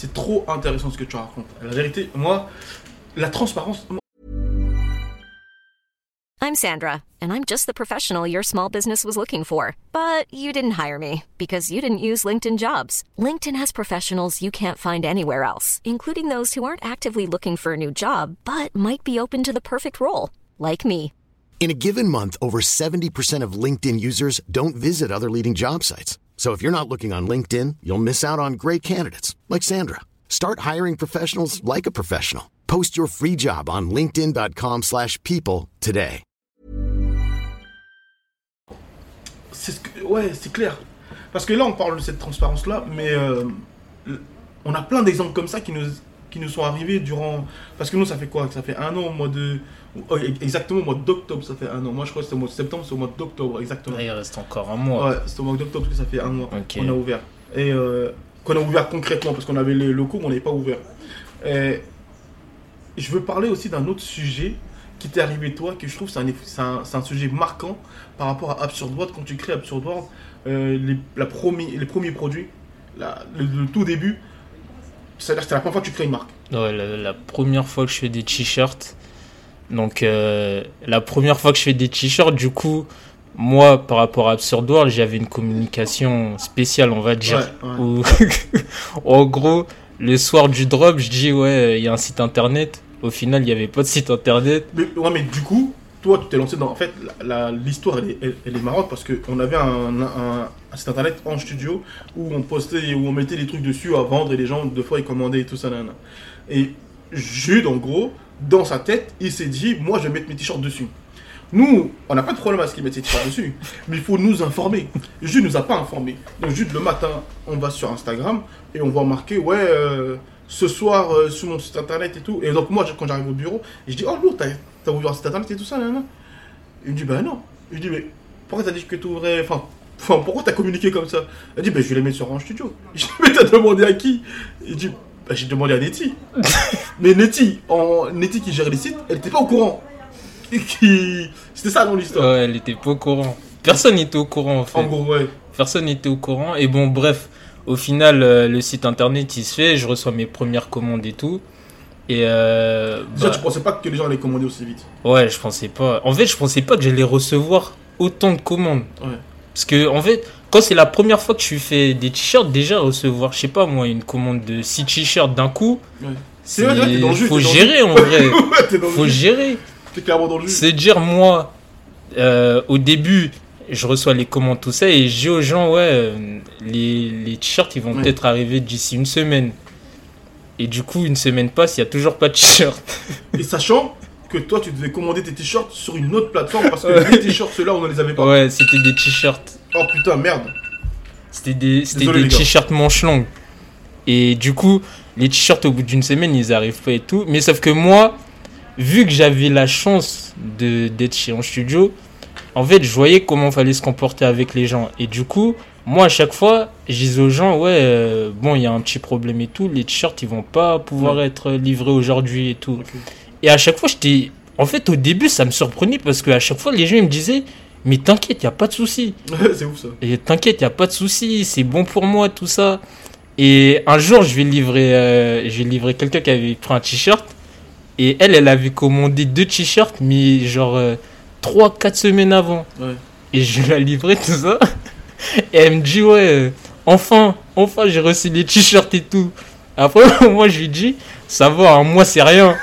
c'est trop intéressant ce que tu racontes. La vérité, moi, la transparence. I'm Sandra, and I'm just the professional your small business was looking for. But you didn't hire me because you didn't use LinkedIn jobs. LinkedIn has professionals you can't find anywhere else, including those who aren't actively looking for a new job but might be open to the perfect role, like me. In a given month, over 70% of LinkedIn users don't visit other leading job sites. So if you're not looking on LinkedIn, you'll miss out on great candidates like Sandra. Start hiring professionals like a professional. Post your free job on linkedin.com/people slash people today. C'est ouais, c'est clair. Parce que là, on parle de cette transparence-là, mais euh, on a plein d'exemples comme ça qui nous, qui nous sont arrivés durant. Parce que nous, ça fait quoi? Ça fait un an au mois de. oh, exactement au mois d'octobre, ça fait un an. Moi, je crois que c'était au mois de septembre, c'est au mois d'octobre, exactement. Là, il reste encore un mois. Ouais, c'est au mois d'octobre que ça fait un mois Ok. qu'on a ouvert. Et euh, qu'on a ouvert concrètement, parce qu'on avait les locaux, mais on n'avait pas ouvert. Et je veux parler aussi d'un autre sujet qui t'est arrivé toi, que je trouve c'est un, c'est un, un sujet marquant par rapport à Absurd World. Quand tu crées Absurd World, euh, les, la les premiers produits, la- le, le tout début, c'est-à-dire que c'est la première fois que tu crées une marque. Ouais, la, la première fois que je fais des t-shirts. Donc, euh, la première fois que je fais des t-shirts, du coup, moi, par rapport à Absurd World, j'avais une communication spéciale, on va dire. Ouais, ouais. Où, en gros, le soir du drop, je dis, ouais, il y a un site internet. Au final, il n'y avait pas de site internet. Mais, ouais, mais du coup, toi, tu t'es lancé dans. En fait, l'histoire, elle, elle- elle est marrante parce qu'on avait un, site internet en studio où on postait, où on mettait des trucs dessus à vendre et les gens, deux fois, ils commandaient et tout ça. Et Jude, en gros, dans sa tête, il s'est dit Moi, je vais mettre mes t-shirts dessus. Nous, on n'a pas de problème à ce qu'il mette ses t-shirts dessus, mais il faut nous informer. Jude nous a pas informés. Donc, Jude, le matin, on va sur Instagram et on voit marquer Ouais, euh, ce soir, euh, sur mon site internet et tout. Et donc, moi, quand j'arrive au bureau, je dis Oh, lourd, t'as ouvert site internet et tout ça, nanana. Il me dit Bah non. Je dis Mais pourquoi t'as dit que tu ouvrais. Enfin, enfin, pourquoi t'as communiqué comme ça? Elle dit Bah, je vais les mettre sur Orange Studio. Je dis Mais t'as demandé à qui? Il dit Bah, j'ai demandé à Netty. Mais Netty, en... Netty qui gère les sites, elle était pas au courant. Et qui... C'était ça dans l'histoire. Ouais, elle était pas au courant. Personne n'était au courant, en fait. En gros, ouais. Personne n'était au courant. Et bon, bref, au final, euh, le site internet, il se fait. Je reçois mes premières commandes et tout. Et euh, Déjà, bah, tu pensais pas que les gens allaient commander aussi vite. ouais, je pensais pas. En fait, je pensais pas que j'allais recevoir autant de commandes. Ouais. Parce que, en fait, quand c'est la première fois que tu fais des t-shirts, déjà recevoir, je sais pas moi, une commande de 6 t-shirts d'un coup, Ouais. c'est. Faut gérer en vrai. ouais, Faut gérer. T'es clairement dans le jus. C'est dire, moi, euh, au début, je reçois les commandes, tout ça, et je dis aux gens, ouais, euh, les, les t-shirts, ils vont peut-être arriver d'ici une semaine. Et du coup, une semaine passe, il n'y a toujours pas de t-shirt. Et sachant que toi, tu devais commander tes t-shirts sur une autre plateforme parce que Ouais. les t-shirts, ceux-là, on ne les avait pas. Ouais, c'était des t-shirts. Oh putain, merde. C'était des, c'était Désolé, des t-shirts manches longues. Et du coup, les t-shirts, au bout d'une semaine, ils arrivent pas et tout. Mais sauf que moi, vu que j'avais la chance de, d'être chez en studio, en fait, je voyais comment fallait se comporter avec les gens. Et du coup, moi, à chaque fois, je disais aux gens, ouais, euh, bon, il y a un petit problème et tout, les t-shirts, ils vont pas pouvoir Ouais. être livrés aujourd'hui et tout. Et à chaque fois, j'étais. En fait, au début, ça me surprenait parce qu'à chaque fois, les gens, ils me disaient, mais t'inquiète, il a pas de souci. c'est ouf ça. Et t'inquiète, y a pas de souci, c'est bon pour moi, tout ça. Et un jour, je vais livrer, euh, quelqu'un qui avait pris un t-shirt. Et elle, elle avait commandé deux t-shirts, mais genre 3-4 semaines avant. Ouais. Et je lui ai livré tout ça. Et elle me dit, ouais, euh, enfin, enfin, j'ai reçu les t-shirts et tout. Après, moi, je lui dis, ça va, hein, moi, c'est rien.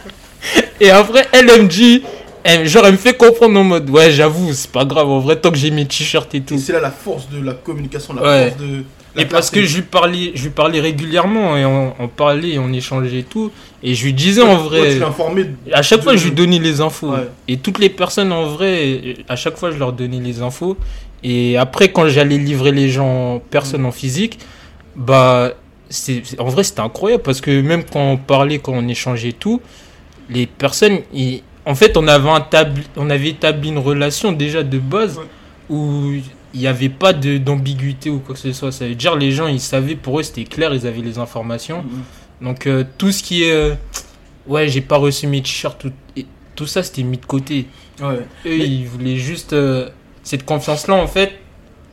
et après, elle me dit, elle- genre, elle me fait comprendre en mode, ouais, j'avoue, c'est pas grave, en vrai, tant que j'ai mes t-shirts et tout. C'est là la force de la communication, la Ouais. force de. la Et parce que je lui parlais, je lui parlais régulièrement et on, on parlait et on échangeait et tout. Et je lui disais en Ouais, vrai, l'as informé. à chaque fois je lui donnais les infos. Ouais. Et toutes les personnes en vrai, à chaque fois je leur donnais les infos. Et après quand j'allais livrer les gens, personne en physique, bah c'est c'est- en vrai c'était incroyable parce que même quand on parlait, quand on échangeait et tout, les personnes, ils- en fait on avait, établi, on avait établi une relation déjà de base Ouais. où il n'y avait pas de- d'ambiguïté ou quoi que ce soit. Ça veut dire les gens ils savaient, pour eux c'était clair, ils avaient les informations. Mhm. Donc euh, tout ce qui est euh, ouais j'ai pas reçu mes t-shirts tout, et tout ça c'était mis de côté. Ouais. Eux Mais- ils voulaient juste euh, cette confiance là en fait.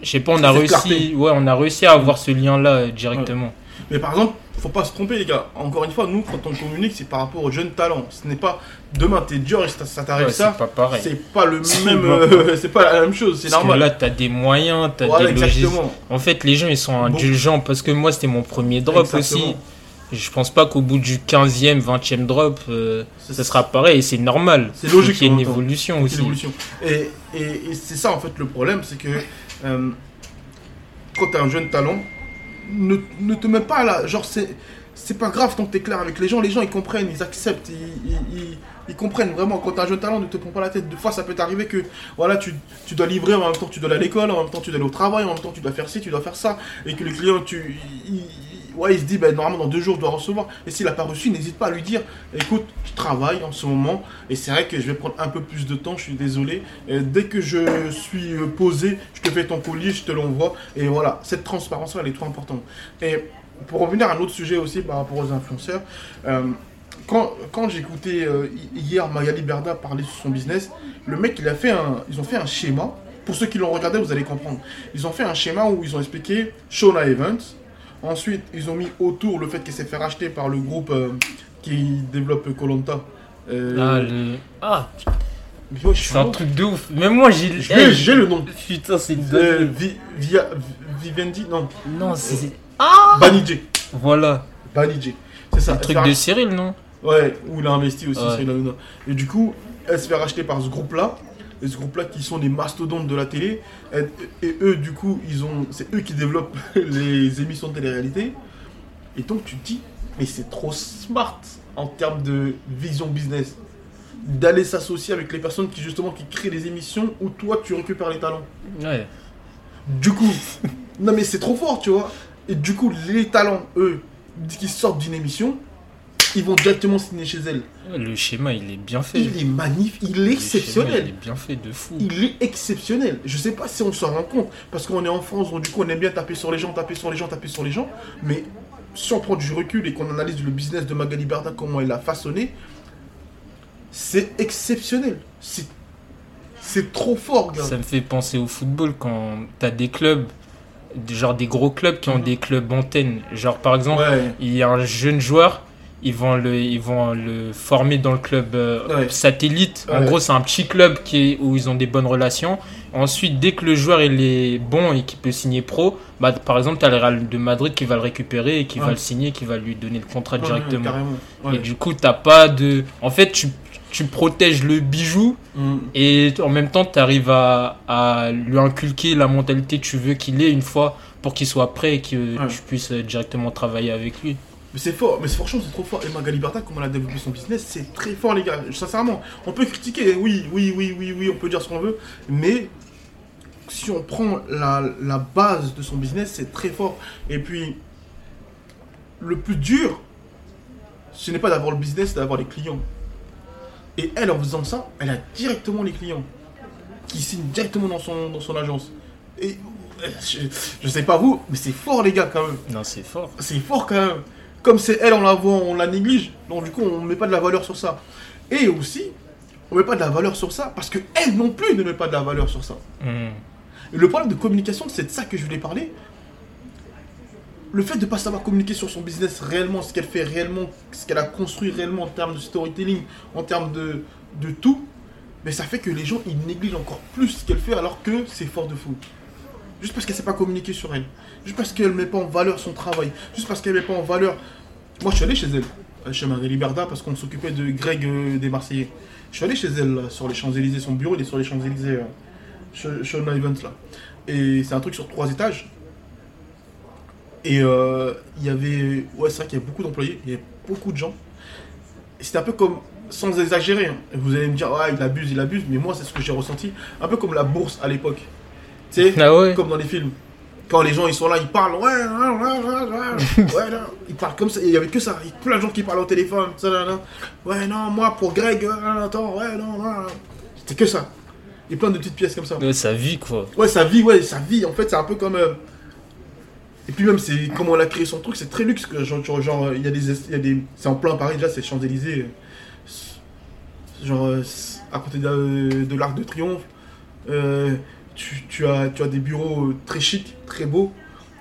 Je sais pas on a réussi ouais on a réussi à avoir ce lien là directement. Mais par exemple, faut pas se tromper, les gars. Encore une fois, nous, quand on communique, c'est par rapport aux jeunes talents. Ce n'est pas demain, t'es dur et ça, t'arrive Ouais, ça. c'est pas pareil. C'est pas le même. euh, c'est pas la même chose, c'est Parce que normal. là, t'as des moyens, t'as Voilà, des exactement. En fait, les gens, ils sont indulgents parce que moi, c'était mon premier drop Exactement. aussi. Je pense pas qu'au bout du 15e, 20e drop, euh, ça sera pareil et c'est normal. C'est logique, qu'il y ait une évolution aussi. Et, et, et c'est ça en fait le problème, c'est que euh, quand t'es un jeune talent, ne, te mets pas là, genre c'est c'est pas grave tant que t'es clair avec les gens, les gens ils comprennent, ils acceptent, ils- ils comprennent vraiment. Quand t'es un jeune talent, ne te prends pas la tête. Des fois ça peut t'arriver que voilà, tu, tu dois livrer en même temps tu dois aller à l'école, en même temps tu dois aller au travail, en même temps tu dois faire ci, tu dois faire ça, et que le client, tu, il, ouais, il se dit, ben, normalement dans deux jours je dois recevoir. Et s'il a pas reçu, n'hésite pas à lui dire, écoute, je travaille en ce moment, et c'est vrai que je vais prendre un peu plus de temps, je suis désolé. Dès que je suis euh, posé, je te fais ton colis, je te l'envoie. Et voilà, cette transparence-là, elle est trop importante. Et pour revenir à un autre sujet aussi par rapport aux influenceurs, euh, quand, quand j'écoutais euh, hi- hier Magali Berda parler sur son business, le mec, il a fait un, ils ont fait un schéma. Pour ceux qui l'ont regardé, vous allez comprendre. Ils ont fait un schéma où ils ont expliqué Shona Evans. Ensuite, ils ont mis autour le fait qu'elle s'est fait racheter par le groupe euh, qui développe Colanta. Euh, Ah, le... ah ouais, c'est un truc de ouf. Même moi, j'ai. Le nom. Putain, c'est une Euh. Vi- via, Vivendi, non. Non, c'est. Banijé. Voilà. Banijé. C'est ça. Elle truc de Cyril, non? Ouais, où il a investi aussi. Ouais. Cyril Hanouna. Et du coup, elle se fait racheter par ce groupe-là. Et ce groupe-là qui sont des mastodontes de la télé. Et, et eux, du coup, ils ont, c'est eux qui développent les émissions de télé-réalité. Et donc, tu te dis, mais c'est trop smart en termes de vision business. D'aller s'associer avec les personnes qui, justement, qui créent des émissions où toi, tu récupères les talents. Ouais. Du coup, non mais c'est trop fort, tu vois. Et du coup, les talents, eux, qui sortent d'une émission, ils vont directement signer chez elle. Le schéma, il est bien fait. Il est magnifique, il est Le schéma, exceptionnel. il est bien fait de fou. Il est exceptionnel. Je sais pas si on s'en rend compte, parce qu'on est en France, donc du coup on aime bien taper sur les gens, taper sur les gens, taper sur les gens. Mais si on prend du recul et qu'on analyse le business de Magali Berda, comment elle l'a façonné, c'est exceptionnel. C'est c'est trop fort, gars. Ça me fait penser au football quand t'as des clubs, genre des gros clubs qui ont Mhm. des clubs antennes. Genre par exemple, Ouais. il y a un jeune joueur, ils vont le, ils vont le former dans le club euh, Ouais. satellite. En Ouais. gros, c'est un petit club qui est, où ils ont des bonnes relations. Ensuite, dès que le joueur il est bon et qu'il peut signer pro, bah, par exemple, tu as le Real de Madrid qui va le récupérer et qui Ouais. va le signer, qui va lui donner le contrat directement. Et du coup, t'as pas de. En fait, tu, tu protèges le bijou Mm. et en même temps, tu arrives à, à lui inculquer la mentalité que tu veux qu'il ait une fois pour qu'il soit prêt et que tu puisses euh, directement travailler avec lui. Mais c'est fort, mais franchement c'est trop fort. Et Magali Berta, comment elle a développé son business, c'est très fort les gars. Sincèrement, on peut critiquer, oui, oui, oui, oui, oui, on peut dire ce qu'on veut, mais si on prend la, la base de son business, c'est très fort. Et puis, le plus dur, ce n'est pas d'avoir le business, c'est d'avoir les clients. Et elle, en faisant ça, elle a directement les clients qui signent directement dans son, dans son agence. Et euh, je, je sais pas vous, mais c'est fort les gars quand même Non, c'est fort. c'est fort quand même. Comme c'est elle, on la voit, on la néglige. Donc du coup, on met pas de la valeur sur ça. Et aussi, on met pas de la valeur sur ça parce que elle non plus ne met pas de la valeur sur ça. Hmm. Et le problème de communication, c'est de ça que je voulais parler. Le fait de ne pas savoir communiquer sur son business réellement, ce qu'elle fait réellement, ce qu'elle a construit réellement en termes de storytelling, en termes de, de tout, mais ça fait que les gens ils négligent encore plus ce qu'elle fait alors que c'est fort de fou. Juste parce qu'elle ne sait pas communiquer sur elle. Juste parce qu'elle ne met pas en valeur son travail. Juste parce qu'elle ne met pas en valeur. Moi je suis allé chez elle, euh, chez Marie Berda, parce qu'on s'occupait de Greg euh, des Marseillais. Je suis allé chez elle sur les Champs-Élysées. Son bureau il est sur les Champs-Élysées. euh, Sean Evans là. Et c'est un truc sur trois étages. Et euh, il y avait. Ouais, c'est vrai qu'il y a beaucoup d'employés, il y avait beaucoup de gens. C'était un peu comme. Sans exagérer, hein. vous allez me dire, ah, il abuse, il abuse, mais moi, c'est ce que j'ai ressenti. Un peu comme la bourse à l'époque. Tu sais, Ah ouais comme dans les films. Quand les gens ils sont là, ils parlent, ouais, ouais, ouais, ouais, ils parlent comme ça, il y avait que ça, il y a plein de gens qui parlent au téléphone, ça, là, là. ouais, non, moi pour Greg, euh, attends, ouais, non, non, c'était que ça. Et plein de petites pièces comme ça. Ouais, sa vie, quoi. Ouais, sa vie, ouais, sa vie, en fait, c'est un peu comme. euh, Et puis même, c'est comment elle a créé son truc, c'est très luxe. Que, genre, genre, il y a des. il y a des... C'est en plein Paris, déjà, c'est Champs-Élysées. euh, Genre, euh, à côté de, de l'Arc de Triomphe. Euh, tu, tu as, tu as des bureaux euh, très chics, très beaux.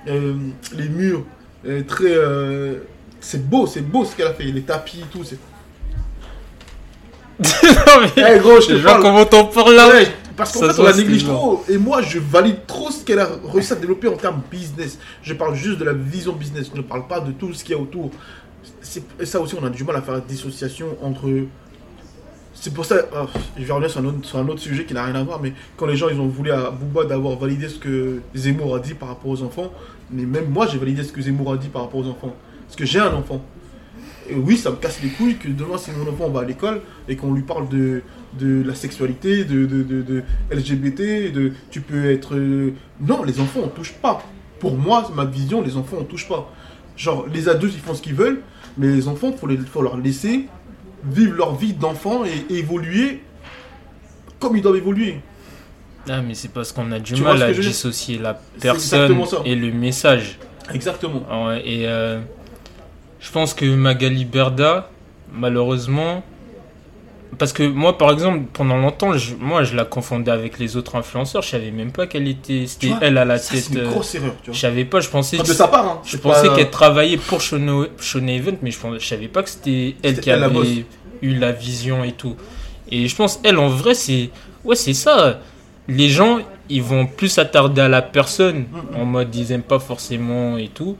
Euh, les murs, euh, très. euh, c'est beau, c'est beau ce qu'elle a fait. Les tapis, tout. C'est... non, mais. Eh gros, je te parle. comment t'en parles là Ouais, parce qu'en fait, on la néglige trop. Et moi, je valide trop ce qu'elle a réussi à développer en termes business. Je parle juste de la vision business. Je ne parle pas de tout ce qu'il y a autour. C'est, et ça aussi, on a du mal à faire la dissociation entre. C'est pour ça, ah, je vais revenir sur un, autre, sujet qui n'a rien à voir, mais quand les gens ont voulu à Booba d'avoir validé ce que Zemmour a dit par rapport aux enfants, mais même moi j'ai validé ce que Zemmour a dit par rapport aux enfants. Parce que j'ai un enfant. Et oui, ça me casse les couilles que demain, si mon enfant va à l'école et qu'on lui parle de, la sexualité, de, LGBT, de tu peux être. euh, Non, les enfants, on touche pas. Pour moi, ma vision, les enfants, on touche pas. Genre, les adultes, ils font ce qu'ils veulent, mais les enfants, faut, faut leur laisser vivre leur vie d'enfant et évoluer comme ils doivent évoluer. Ah, mais c'est parce qu'on a du Tu mal à dissocier la personne et le message. Exactement. Ouais, et euh, je pense que Magali Berda, malheureusement, parce que moi, par exemple, pendant longtemps, je- moi, je la confondais avec les autres influenceurs. Je savais même pas qu'elle était, c'était elle à la ça, tête. c'est une euh, grosse erreur, tu je vois. savais pas. Je pensais, Enfin, que- de sa part, hein. je pensais qu'elle travaillait pour Shono, Event, mais je, pensais, je savais pas que c'était elle qui elle la boss. avait eu la vision et tout. Et je pense, elle, en vrai, c'est, ouais, c'est ça. Les gens, ils vont plus s'attarder à la personne, Mm, en mode ils aiment pas forcément et tout,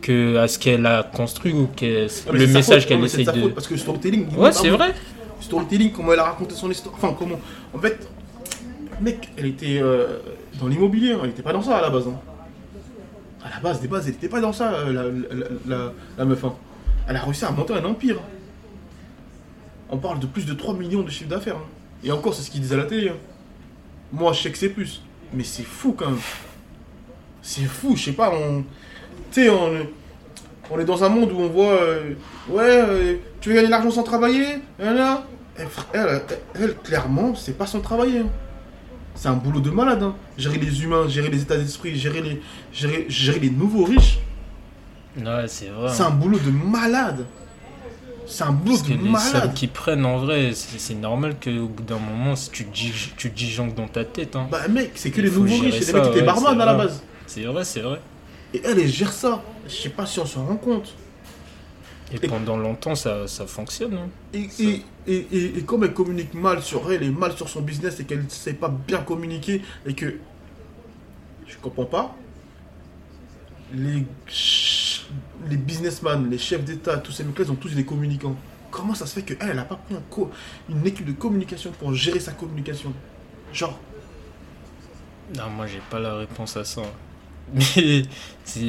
que à ce qu'elle a construit ou que Ah, le message qu'elle sa de. faute, Parce que storytelling. Ouais, est c'est vrai. Storytelling, comment elle a raconté son histoire. Enfin, comment. En fait, mec, elle était euh, dans l'immobilier. hein. Elle était pas dans ça à la base. hein. À la base, des bases, elle était pas dans ça, euh, la, la, meuf. hein. Elle a réussi à monter un empire. hein. On parle de plus de 3 millions de chiffre d'affaires. Et encore, c'est ce qu'ils disent à la télé. Moi, je sais que c'est plus. Mais c'est fou quand même. C'est fou, je sais pas, on. Tu sais, on, on est dans un monde où on voit. euh, ouais, euh, tu veux gagner de l'argent sans travailler là. Elle, elle, clairement, c'est pas sans travailler. hein. C'est un boulot de malade. hein. Gérer les humains, gérer les états d'esprit, gérer les, gérer, gérer les nouveaux riches. Ouais, c'est vrai. C'est un boulot de malade. C'est un boulot Parce que de les sommes malade. qui prennent en vrai, c'est normal qu'au bout d'un moment, si tu dis, tu dans ta tête. Hein. Bah, mec, c'est que Il les nouveaux riches. C'est des mecs qui étaient barman à la base. C'est vrai, c'est vrai. Et elle, elle gère ça. Je sais pas si on s'en rend compte. Et, Et- pendant longtemps, ça, ça fonctionne. hein. Et, et, et, comme elle communique mal sur elle et mal sur son business et qu'elle ne sait pas bien communiquer et que. Je comprends pas. Les, les businessmen, les chefs d'État, tous ces mecs-là, ils ont tous des communicants. Comment ça se fait qu'elle, elle n'a pas pris un une équipe de communication pour gérer sa communication? Genre, Non, moi, j'ai pas la réponse à ça. Mais,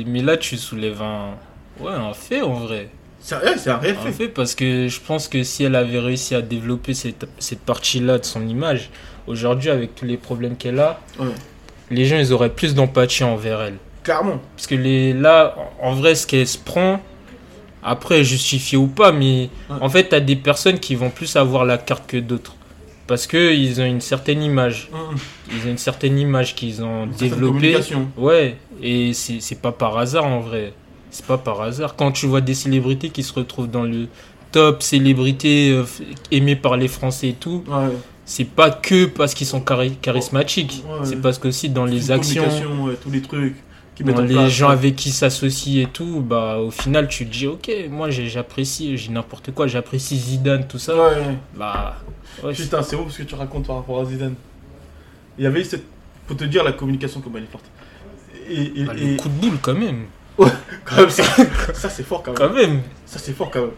mais là, tu soulèves un, ouais, un fait en vrai. c'est un En fait. fait, parce que je pense que si elle avait réussi à développer cette, cette partie-là de son image, aujourd'hui, avec tous les problèmes qu'elle a, Ouais. les gens, ils auraient plus d'empathie envers elle. Clairement. Parce que les, là, en en vrai, ce qu'elle se prend, après, justifié ou pas, mais Ouais. en fait, t'as des personnes qui vont plus avoir la carte que d'autres. Parce qu'ils ont une certaine image. Hum, Ils ont une certaine image qu'ils ont développée. Ouais, et c'est pas par hasard en vrai. C'est pas par hasard. Quand tu vois des célébrités qui se retrouvent dans le top célébrités euh, aimées par les Français et tout, Ouais. c'est pas que parce qu'ils sont chari- charismatiques. Ouais. C'est parce qu'aussi dans les actions, ouais, tous les trucs qui les place. gens ouais. avec qui s'associent et tout, bah au final tu te dis ok, moi j'apprécie, j'ai n'importe quoi, j'apprécie Zidane, tout ça. Ouais. Bah ouais, c'est- Putain, c'est ouf ce que tu racontes par rapport à Zidane. Il y avait cette. Faut te dire la communication comme elle est forte. Et, et, bah, et- le coup de boule quand même. quand même, ça, ça, c'est fort quand même. Quand même. Ça c'est fort quand même.